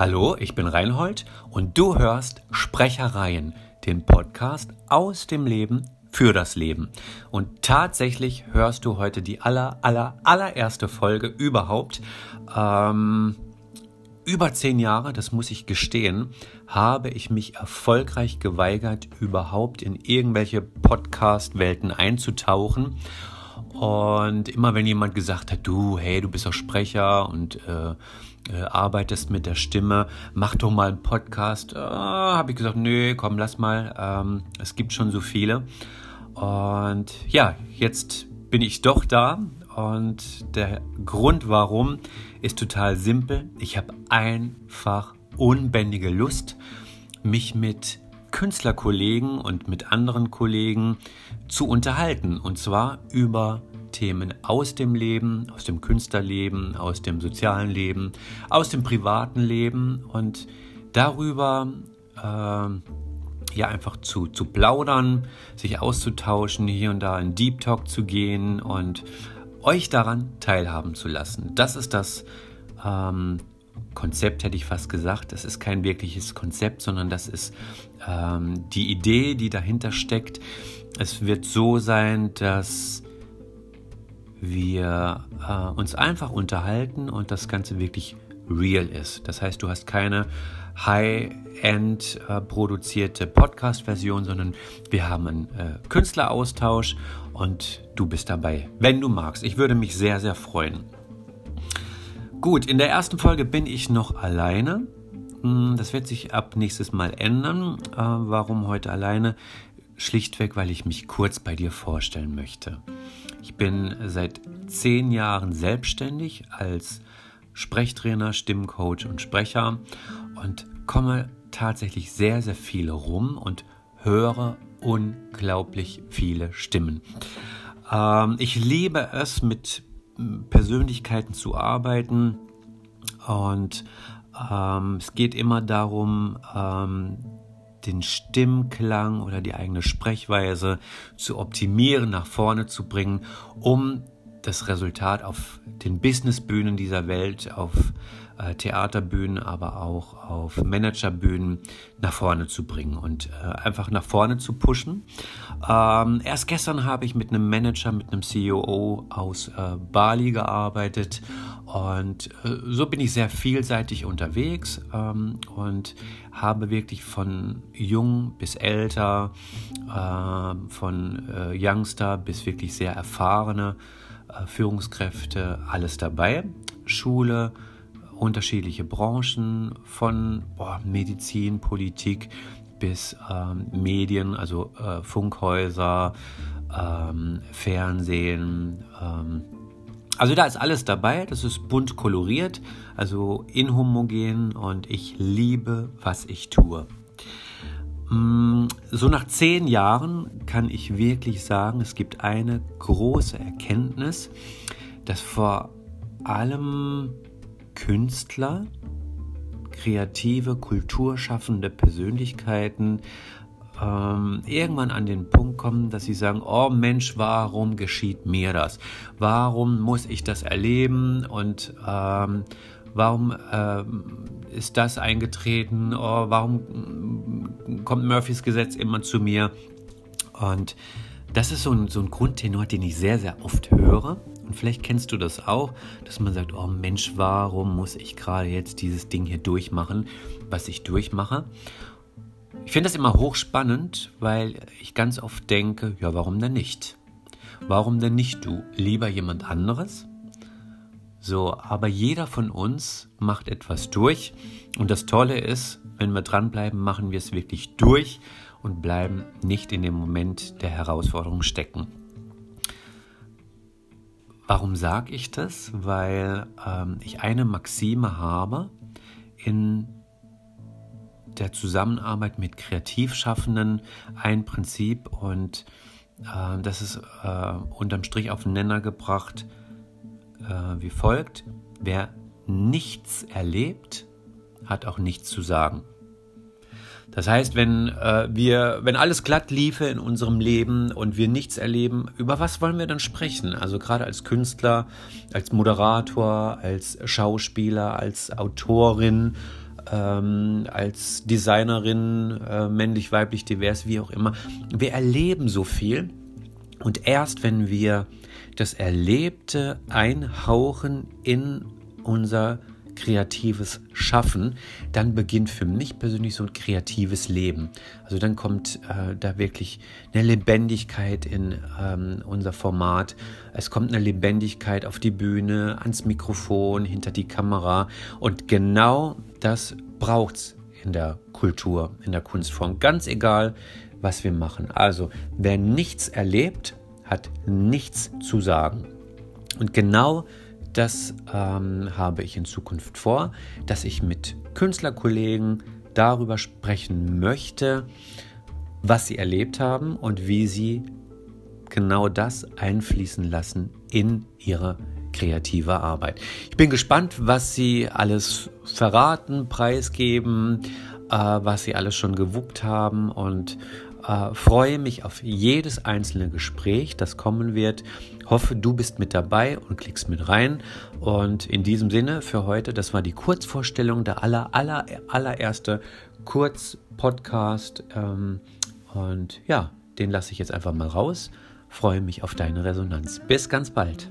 Hallo, ich bin Reinhold und du hörst Sprechereien, den Podcast aus dem Leben für das Leben. Und tatsächlich hörst du heute die aller, aller, allererste Folge überhaupt. Ähm, über zehn Jahre, das muss ich gestehen, habe ich mich erfolgreich geweigert, überhaupt in irgendwelche Podcast-Welten einzutauchen. Und immer wenn jemand gesagt hat, du, hey, du bist doch Sprecher und äh, äh, arbeitest mit der Stimme, mach doch mal einen Podcast, äh, habe ich gesagt, nö, komm, lass mal, ähm, es gibt schon so viele. Und ja, jetzt bin ich doch da und der Grund warum ist total simpel. Ich habe einfach unbändige Lust, mich mit Künstlerkollegen und mit anderen Kollegen zu unterhalten. Und zwar über Themen aus dem Leben, aus dem Künstlerleben, aus dem sozialen Leben, aus dem privaten Leben und darüber äh, ja einfach zu, zu plaudern, sich auszutauschen, hier und da in Deep Talk zu gehen und euch daran teilhaben zu lassen. Das ist das ähm, Konzept, hätte ich fast gesagt. Das ist kein wirkliches Konzept, sondern das ist ähm, die Idee, die dahinter steckt. Es wird so sein, dass wir äh, uns einfach unterhalten und das Ganze wirklich real ist. Das heißt, du hast keine High-End äh, produzierte Podcast-Version, sondern wir haben einen äh, Künstleraustausch und du bist dabei, wenn du magst. Ich würde mich sehr, sehr freuen. Gut, in der ersten Folge bin ich noch alleine. Hm, das wird sich ab nächstes Mal ändern. Äh, warum heute alleine? Schlichtweg, weil ich mich kurz bei dir vorstellen möchte. Ich bin seit zehn Jahren selbstständig als Sprechtrainer, Stimmcoach und Sprecher und komme tatsächlich sehr, sehr viel rum und höre unglaublich viele Stimmen. Ähm, ich liebe es, mit Persönlichkeiten zu arbeiten und ähm, es geht immer darum, ähm, den Stimmklang oder die eigene Sprechweise zu optimieren, nach vorne zu bringen, um das Resultat auf den Businessbühnen dieser Welt, auf äh, Theaterbühnen, aber auch auf Managerbühnen nach vorne zu bringen und äh, einfach nach vorne zu pushen. Ähm, erst gestern habe ich mit einem Manager, mit einem CEO aus äh, Bali gearbeitet und äh, so bin ich sehr vielseitig unterwegs ähm, und habe wirklich von jung bis älter, äh, von äh, Youngster bis wirklich sehr erfahrene Führungskräfte, alles dabei. Schule, unterschiedliche Branchen von boah, Medizin, Politik bis ähm, Medien, also äh, Funkhäuser, ähm, Fernsehen. Also da ist alles dabei, das ist bunt koloriert, also inhomogen und ich liebe, was ich tue. Mm, so nach zehn Jahren kann ich wirklich sagen, es gibt eine große Erkenntnis, dass vor allem Künstler, kreative, kulturschaffende Persönlichkeiten ähm, irgendwann an den Punkt kommen, dass sie sagen, oh Mensch, warum geschieht mir das? Warum muss ich das erleben? Und ähm, warum ähm, ist das eingetreten? Oh, warum mm, kommt Murphys Gesetz immer zu mir? Und das ist so ein, so ein Grundtenor, den ich sehr, sehr oft höre. Und vielleicht kennst du das auch, dass man sagt, oh Mensch, warum muss ich gerade jetzt dieses Ding hier durchmachen, was ich durchmache? Ich finde das immer hochspannend, weil ich ganz oft denke, ja, warum denn nicht? Warum denn nicht du? Lieber jemand anderes? So, aber jeder von uns macht etwas durch. Und das Tolle ist, wenn wir dranbleiben, machen wir es wirklich durch und bleiben nicht in dem Moment der Herausforderung stecken. Warum sage ich das? Weil ähm, ich eine Maxime habe in der Zusammenarbeit mit Kreativschaffenden, ein Prinzip und äh, das ist äh, unterm Strich auf den Nenner gebracht äh, wie folgt. Wer nichts erlebt, hat auch nichts zu sagen. Das heißt, wenn äh, wir, wenn alles glatt liefe in unserem Leben und wir nichts erleben, über was wollen wir dann sprechen? Also gerade als Künstler, als Moderator, als Schauspieler, als Autorin, ähm, als Designerin, äh, männlich, weiblich, divers, wie auch immer. Wir erleben so viel. Und erst wenn wir das Erlebte einhauchen in unser kreatives Schaffen, dann beginnt für mich persönlich so ein kreatives Leben. Also dann kommt äh, da wirklich eine Lebendigkeit in ähm, unser Format. Es kommt eine Lebendigkeit auf die Bühne, ans Mikrofon, hinter die Kamera. Und genau das braucht es in der Kultur, in der Kunstform. Ganz egal, was wir machen. Also wer nichts erlebt, hat nichts zu sagen. Und genau das ähm, habe ich in Zukunft vor, dass ich mit Künstlerkollegen darüber sprechen möchte, was sie erlebt haben und wie sie genau das einfließen lassen in ihre kreative Arbeit. Ich bin gespannt, was sie alles verraten, preisgeben, äh, was sie alles schon gewuppt haben und äh, freue mich auf jedes einzelne Gespräch, das kommen wird. Hoffe, du bist mit dabei und klickst mit rein. Und in diesem Sinne für heute, das war die Kurzvorstellung, der aller, aller, allererste Kurzpodcast. Ähm, und ja, den lasse ich jetzt einfach mal raus. Freue mich auf deine Resonanz. Bis ganz bald.